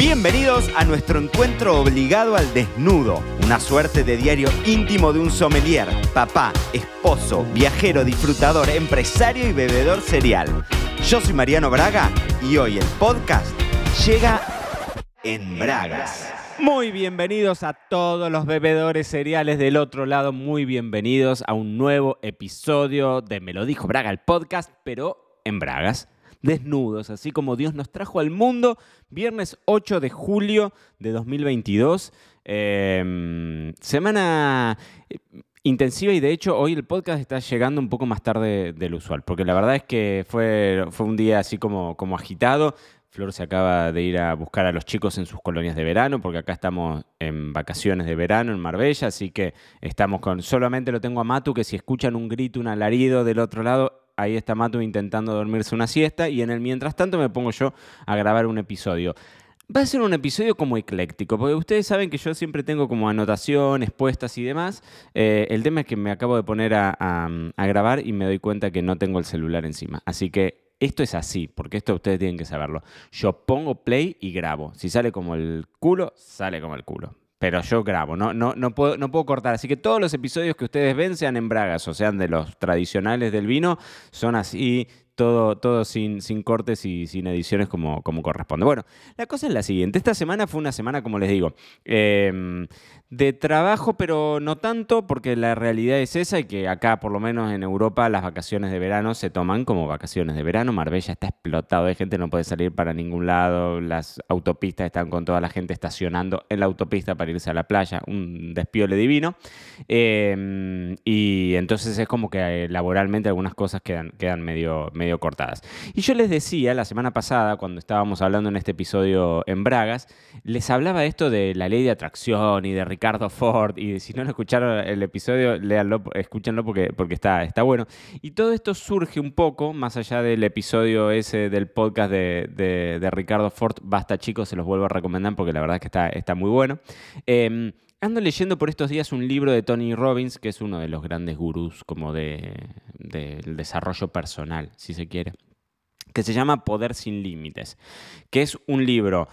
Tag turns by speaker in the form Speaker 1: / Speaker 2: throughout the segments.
Speaker 1: Bienvenidos a nuestro encuentro obligado al desnudo, una suerte de diario íntimo de un sommelier, papá, esposo, viajero, disfrutador, empresario y bebedor serial. Yo soy Mariano Braga y hoy el podcast llega en Bragas. Muy bienvenidos a todos los bebedores cereales del otro lado, muy bienvenidos a un nuevo episodio de Me lo dijo Braga, el podcast, pero en Bragas desnudos, así como Dios nos trajo al mundo, viernes 8 de julio de 2022. Em, semana eh, intensiva y de hecho hoy el podcast está llegando un poco más tarde del usual, porque la verdad es que fue, fue un día así como, como agitado. Flor se acaba de ir a buscar a los chicos en sus colonias de verano, porque acá estamos en vacaciones de verano en Marbella, así que estamos con, solamente lo tengo a Matu, que si escuchan un grito, un alarido del otro lado, ahí está Matu intentando dormirse una siesta y en el mientras tanto me pongo yo a grabar un episodio. Va a ser un episodio como ecléctico, porque ustedes saben que yo siempre tengo como anotaciones puestas y demás. Eh, el tema es que me acabo de poner a, grabar y me doy cuenta que no tengo el celular encima. Así que esto es así, porque esto ustedes tienen que saberlo. Yo pongo play y grabo. Si sale como el culo, sale como el culo pero yo grabo, no, no, no, puedo, no puedo cortar. Así que todos los episodios que ustedes ven, sean en bragas o sean de los tradicionales del vino, son así todo, todo sin, sin cortes y sin ediciones como, como corresponde. Bueno, la cosa es la siguiente. Esta semana fue una semana, como les digo, em, de trabajo, pero no tanto, porque la realidad es esa y que acá, por lo menos en Europa, las vacaciones de verano se toman como vacaciones de verano. Marbella está explotado de gente, no puede salir para ningún lado. Las autopistas están con toda la gente estacionando en la autopista para irse a la playa. Un despiole divino. Em, y entonces es como que eh, laboralmente algunas cosas quedan, quedan medio, medio cortadas. Y yo les decía la semana pasada, cuando estábamos hablando en este episodio en Bragas, les hablaba esto de la ley de atracción y de Ricardo Ford. Y si no lo escucharon el episodio, léanlo, escúchenlo porque, porque está, está bueno. Y todo esto surge un poco, más allá del episodio ese del podcast de, Ricardo Ford. Basta, chicos, se los vuelvo a recomendar porque la verdad es que está, está muy bueno. Em, ando leyendo por estos días un libro de Tony Robbins, que es uno de los grandes gurús como de, del desarrollo personal, si se quiere, que se llama Poder sin Límites, que es un libro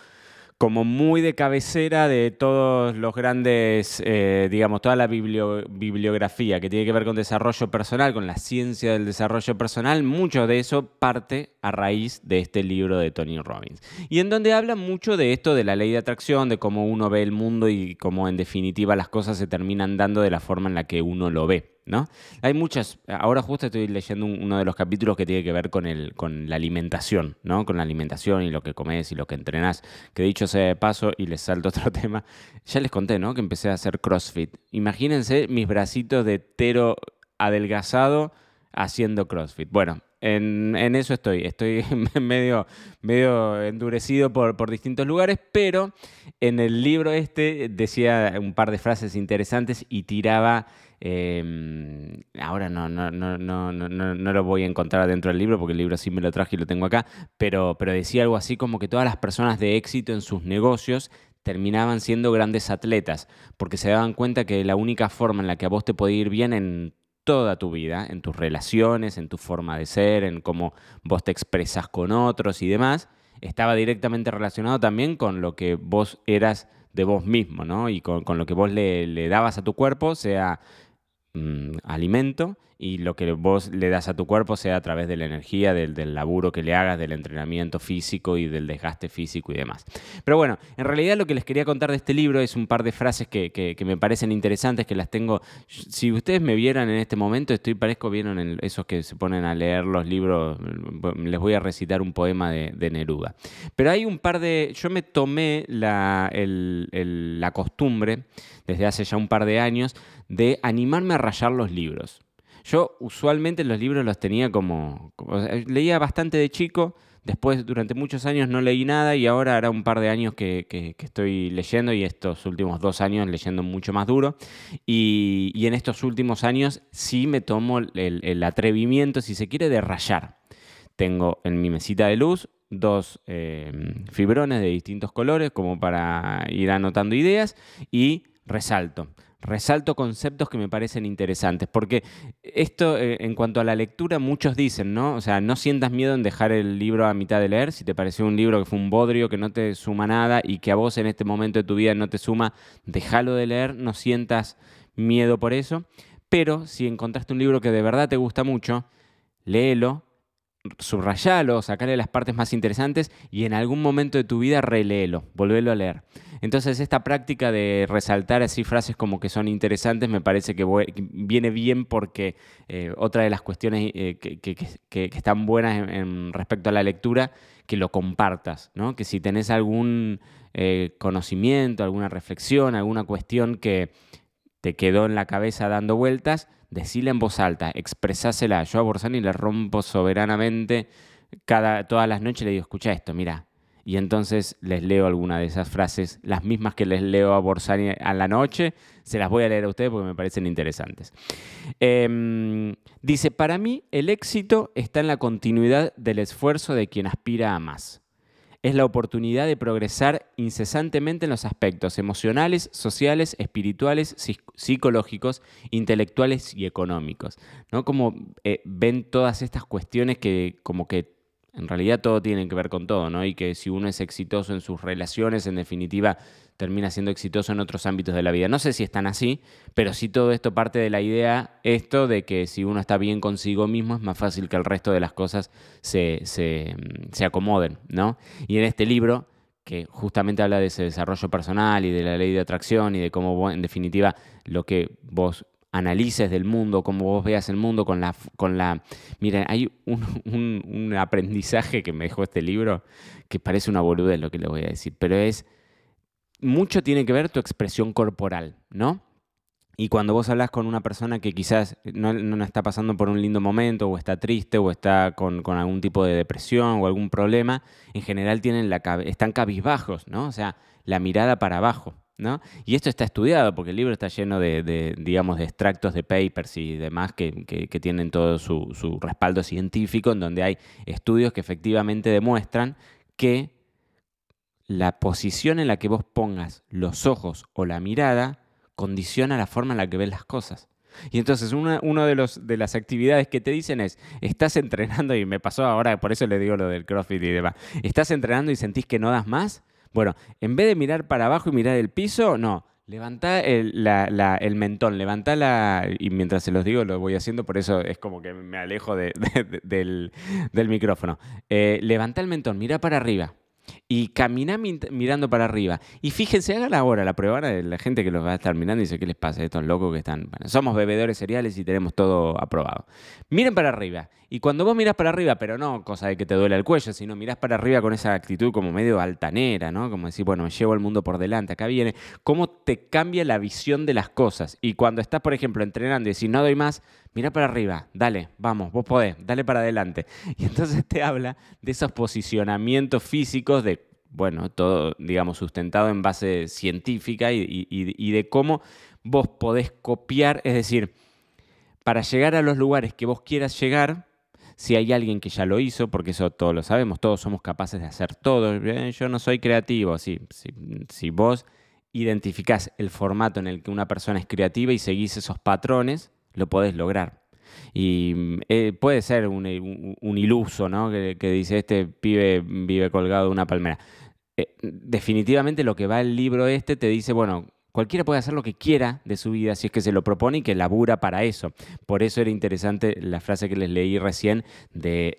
Speaker 1: como muy de cabecera de todos los grandes, eh, digamos, toda la bibliografía que tiene que ver con desarrollo personal, con la ciencia del desarrollo personal, mucho de eso parte a raíz de este libro de Tony Robbins. Y en donde habla mucho de esto, de la ley de atracción, de cómo uno ve el mundo y cómo en definitiva las cosas se terminan dando de la forma en la que uno lo ve. ¿No? Hay muchas, ahora justo estoy leyendo uno de los capítulos que tiene que ver con, el, con la alimentación, ¿no? Con la alimentación y lo que comes y lo que entrenás, que dicho sea de paso, y les salto otro tema, ya les conté, ¿no? Que empecé a hacer CrossFit. Imagínense mis bracitos de tero adelgazado haciendo CrossFit. Bueno, en, eso estoy. Estoy medio, medio endurecido por, por, distintos lugares, pero en el libro este decía un par de frases interesantes y tiraba Em, ahora no, no, no, no, no, lo voy a encontrar dentro del libro porque el libro sí me lo traje y lo tengo acá, pero, pero decía algo así como que todas las personas de éxito en sus negocios terminaban siendo grandes atletas, porque se daban cuenta que la única forma en la que a vos te puede ir bien en toda tu vida, en tus relaciones, en tu forma de ser, en cómo vos te expresas con otros y demás, estaba directamente relacionado también con lo que vos eras de vos mismo, ¿no? Y con, lo que vos le, le dabas a tu cuerpo, sea Mm, alimento y lo que vos le das a tu cuerpo sea a través de la energía, del, del, laburo que le hagas, del entrenamiento físico y del desgaste físico y demás. Pero bueno, en realidad lo que les quería contar de este libro es un par de frases que, que, me parecen interesantes, que las tengo... Si ustedes me vieran en este momento, estoy parezco, vieron esos que se ponen a leer los libros, les voy a recitar un poema de, Neruda. Pero hay un par de... Yo me tomé la, la costumbre, desde hace ya un par de años, de animarme a rayar los libros. Yo usualmente los libros los tenía como, leía bastante de chico, después durante muchos años no leí nada y ahora hará un par de años que, estoy leyendo y estos últimos dos años leyendo mucho más duro. Y, en estos últimos años sí me tomo el, atrevimiento, si se quiere, de rayar. Tengo en mi mesita de luz dos eh, fibrones de distintos colores como para ir anotando ideas y resalto
Speaker 2: resalto conceptos que me parecen interesantes, porque esto eh, en cuanto a la lectura muchos dicen, ¿no? O sea, no sientas miedo en dejar el libro a mitad de leer, si te pareció un libro que fue un bodrio, que no te suma nada y que a vos en este momento de tu vida no te suma, déjalo de leer, no sientas miedo por eso, pero si encontraste un libro que de verdad te gusta mucho, léelo, subrayalo, sacale las partes más interesantes y en algún momento de tu vida reléelo, volvelo a leer. Entonces esta práctica de resaltar así frases como que son interesantes me parece que viene bien porque eh, otra de las cuestiones eh, que, están buenas en, respecto a la lectura, que lo compartas, ¿no? que si tenés algún eh, conocimiento, alguna reflexión, alguna cuestión que te quedó en la cabeza dando vueltas, decíla en voz alta, expresásela. Yo a Borsani le rompo soberanamente cada, todas las noches, le digo, escucha esto, mira. Y entonces les leo alguna de esas frases, las mismas que les leo a Borsani a la noche, se las voy a leer a ustedes porque me parecen interesantes. Em, dice, para mí el éxito está en la continuidad del esfuerzo de quien aspira a más es la oportunidad de progresar incesantemente en los aspectos emocionales, sociales, espirituales, psicológicos, intelectuales y económicos. ¿no? Como eh, ven todas estas cuestiones que como que en realidad todo tiene que ver con todo, ¿no? Y que si uno es exitoso en sus relaciones, en definitiva, termina siendo exitoso en otros ámbitos de la vida. No sé si están así, pero sí todo esto parte de la idea, esto de que si uno está bien consigo mismo, es más fácil que el resto de las cosas se, se, se acomoden, ¿no? Y en este libro que justamente habla de ese desarrollo personal y de la ley de atracción y de cómo, en definitiva, lo que vos analices del mundo, cómo vos veas el mundo con la... Con la miren, hay un, aprendizaje que me dejó este libro que parece una boludez lo que le voy a decir, pero es... Mucho tiene que ver tu expresión corporal, ¿no? Y cuando vos hablas con una persona que quizás no, no, está pasando por un lindo momento, o está triste, o está con, con, algún tipo de depresión o algún problema, en general tienen la, están cabizbajos, ¿no? O sea, la mirada para abajo. Y esto está estudiado porque el libro está lleno de, digamos, de extractos de papers y demás que, tienen todo su, su, respaldo científico, en donde hay estudios que efectivamente demuestran que la posición en la que vos pongas los ojos o la mirada condiciona la forma en la que ves las cosas. Y entonces una de, los, de las actividades que te dicen es, estás entrenando, y me pasó ahora, por eso le digo lo del CrossFit y demás, estás entrenando y sentís que no das más, bueno, en vez de mirar para abajo y mirar el piso, no. Levanta el, mentón, levanta la... Y mientras se los digo, lo voy haciendo, por eso es como que me alejo del, micrófono. Eh, levanta el mentón, mira para arriba y camina mirando para arriba. Y fíjense, hagan ahora la prueba de la gente que los va a estar mirando dice, ¿qué les pasa estos locos que están? Somos bebedores cereales y tenemos todo aprobado. Miren para arriba. Y cuando vos miras para arriba, pero no cosa de que te duele el cuello, sino mirás para arriba con esa actitud como medio altanera, ¿no? Como decir, bueno, me llevo el mundo por delante, acá viene. ¿Cómo te cambia la visión de las cosas? Y cuando estás, por ejemplo, entrenando y decís, no doy más, mira para arriba, dale, vamos, vos podés, dale para adelante. Y entonces te habla de esos posicionamientos físicos de bueno, todo, digamos, sustentado en base científica y, de cómo vos podés copiar, es decir, para llegar a los lugares que vos quieras llegar, si hay alguien que ya lo hizo, porque eso todos lo sabemos, todos somos capaces de hacer todo, yo no soy creativo, si, si vos identificás el formato en el que una persona es creativa y seguís esos patrones, lo podés lograr. Y eh, puede ser un, iluso, ¿no? Que, dice, este pibe vive colgado de una palmera. Eh, definitivamente lo que va el libro este te dice, bueno, cualquiera puede hacer lo que quiera de su vida si es que se lo propone y que labura para eso. Por eso era interesante la frase que les leí recién de,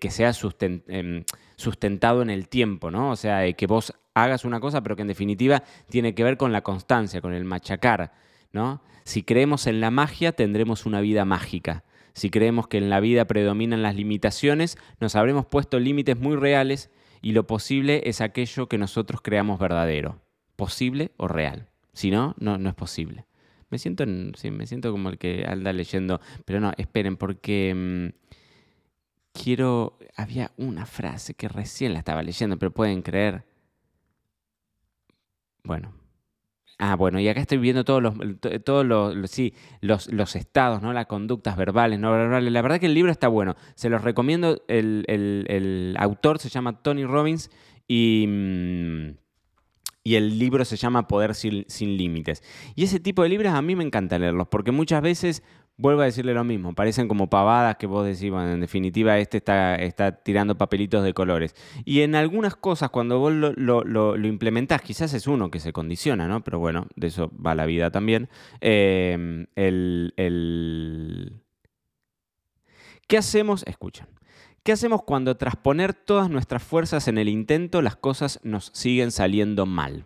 Speaker 2: que sea em, sustentado en el tiempo, ¿no? O sea, que vos hagas una cosa, pero que en definitiva tiene que ver con la constancia, con el machacar, ¿no? Si creemos en la magia, tendremos una vida mágica. Si creemos que en la vida predominan las limitaciones, nos habremos puesto límites muy reales y lo posible es aquello que nosotros creamos verdadero, posible o real. Si no, no, es posible. Me siento, me siento como el que anda leyendo, pero no, esperen, porque mm, quiero, había una frase que recién la estaba leyendo, pero pueden creer. Bueno, Ah, bueno, y acá estoy viendo todos los, todos los, sí, los, los, estados, ¿no? Las conductas verbales, no verbales. La verdad que el libro está bueno. Se los recomiendo. El, autor se llama Tony Robbins y, mm, y el libro se llama Poder sin, Límites. Y ese tipo de libros a mí me encanta leerlos, porque muchas veces, vuelvo a decirle lo mismo, parecen como pavadas que vos decís, bueno, en definitiva este está, está tirando papelitos de colores. Y en algunas cosas, cuando vos lo, lo, implementás, quizás es uno que se condiciona, ¿no? Pero bueno, de eso va la vida también. El... ¿Qué hacemos? Escuchan. ¿Qué hacemos cuando tras poner todas nuestras fuerzas en el intento las cosas nos siguen saliendo mal?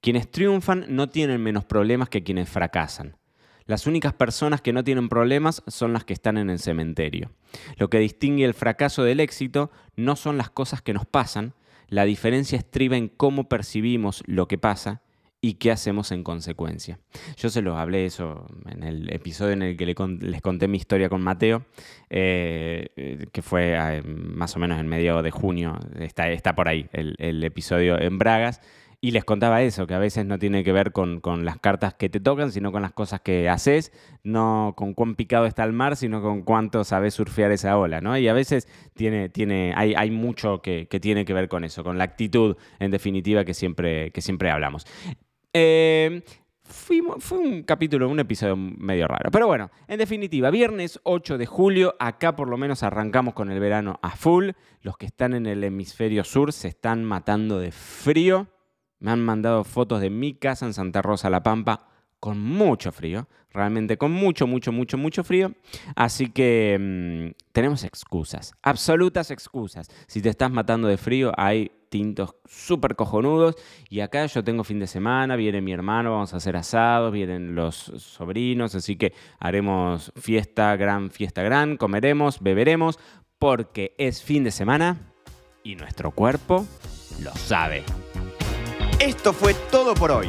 Speaker 2: Quienes triunfan no tienen menos problemas que quienes fracasan. Las únicas personas que no tienen problemas son las que están en el cementerio. Lo que distingue el fracaso del éxito no son las cosas que nos pasan, la diferencia estriba en cómo percibimos lo que pasa y qué hacemos en consecuencia. Yo se los hablé eso en el episodio en el que les conté mi historia con Mateo, eh, que fue eh, más o menos en medio de junio, está, está por ahí el, episodio en Bragas, y les contaba eso, que a veces no tiene que ver con, las cartas que te tocan, sino con las cosas que haces, no con cuán picado está el mar, sino con cuánto sabes surfear esa ola, ¿no? Y a veces tiene, tiene, hay, hay mucho que, que, tiene que ver con eso, con la actitud, en definitiva, que siempre, que siempre hablamos. Eh, fue un capítulo, un episodio medio raro. Pero bueno, en definitiva, viernes 8 de julio, acá por lo menos arrancamos con el verano a full. Los que están en el hemisferio sur se están matando de frío. Me han mandado fotos de mi casa en Santa Rosa La Pampa con mucho frío, realmente con mucho, mucho, mucho, mucho frío. Así que mm, tenemos excusas, absolutas excusas. Si te estás matando de frío, hay tintos súper cojonudos. Y acá yo tengo fin de semana, viene mi hermano, vamos a hacer asados, vienen los sobrinos, así que haremos fiesta, gran fiesta, gran, comeremos, beberemos, porque es fin de semana y nuestro cuerpo lo sabe.
Speaker 1: Esto fue todo por hoy.